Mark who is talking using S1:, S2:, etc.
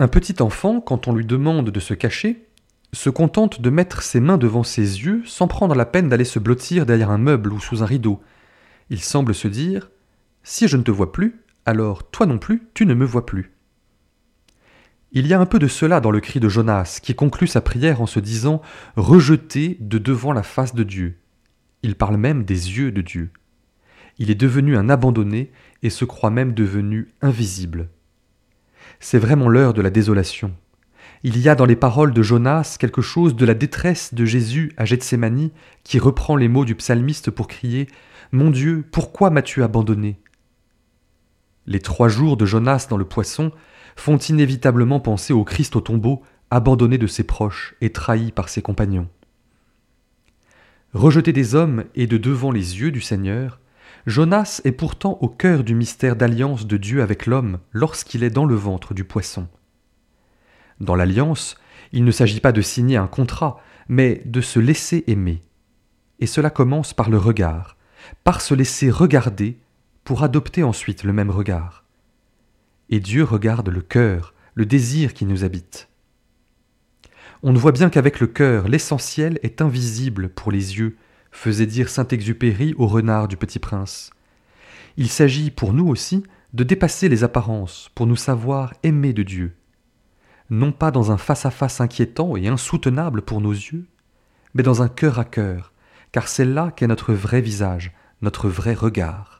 S1: Un petit enfant, quand on lui demande de se cacher, se contente de mettre ses mains devant ses yeux sans prendre la peine d'aller se blottir derrière un meuble ou sous un rideau. Il semble se dire Si je ne te vois plus, alors toi non plus, tu ne me vois plus. Il y a un peu de cela dans le cri de Jonas, qui conclut sa prière en se disant rejeté de devant la face de Dieu. Il parle même des yeux de Dieu. Il est devenu un abandonné et se croit même devenu invisible. C'est vraiment l'heure de la désolation. Il y a dans les paroles de Jonas quelque chose de la détresse de Jésus à Gethsémani qui reprend les mots du psalmiste pour crier Mon Dieu, pourquoi m'as-tu abandonné? Les trois jours de Jonas dans le poisson font inévitablement penser au Christ au tombeau, abandonné de ses proches et trahi par ses compagnons. Rejeté des hommes et de devant les yeux du Seigneur, Jonas est pourtant au cœur du mystère d'alliance de Dieu avec l'homme lorsqu'il est dans le ventre du poisson. Dans l'alliance, il ne s'agit pas de signer un contrat, mais de se laisser aimer. Et cela commence par le regard, par se laisser regarder pour adopter ensuite le même regard et Dieu regarde le cœur, le désir qui nous habite. On ne voit bien qu'avec le cœur, l'essentiel est invisible pour les yeux, faisait dire Saint-Exupéry au renard du Petit Prince. Il s'agit pour nous aussi de dépasser les apparences pour nous savoir aimer de Dieu, non pas dans un face-à-face inquiétant et insoutenable pour nos yeux, mais dans un cœur à cœur, car c'est là qu'est notre vrai visage, notre vrai regard.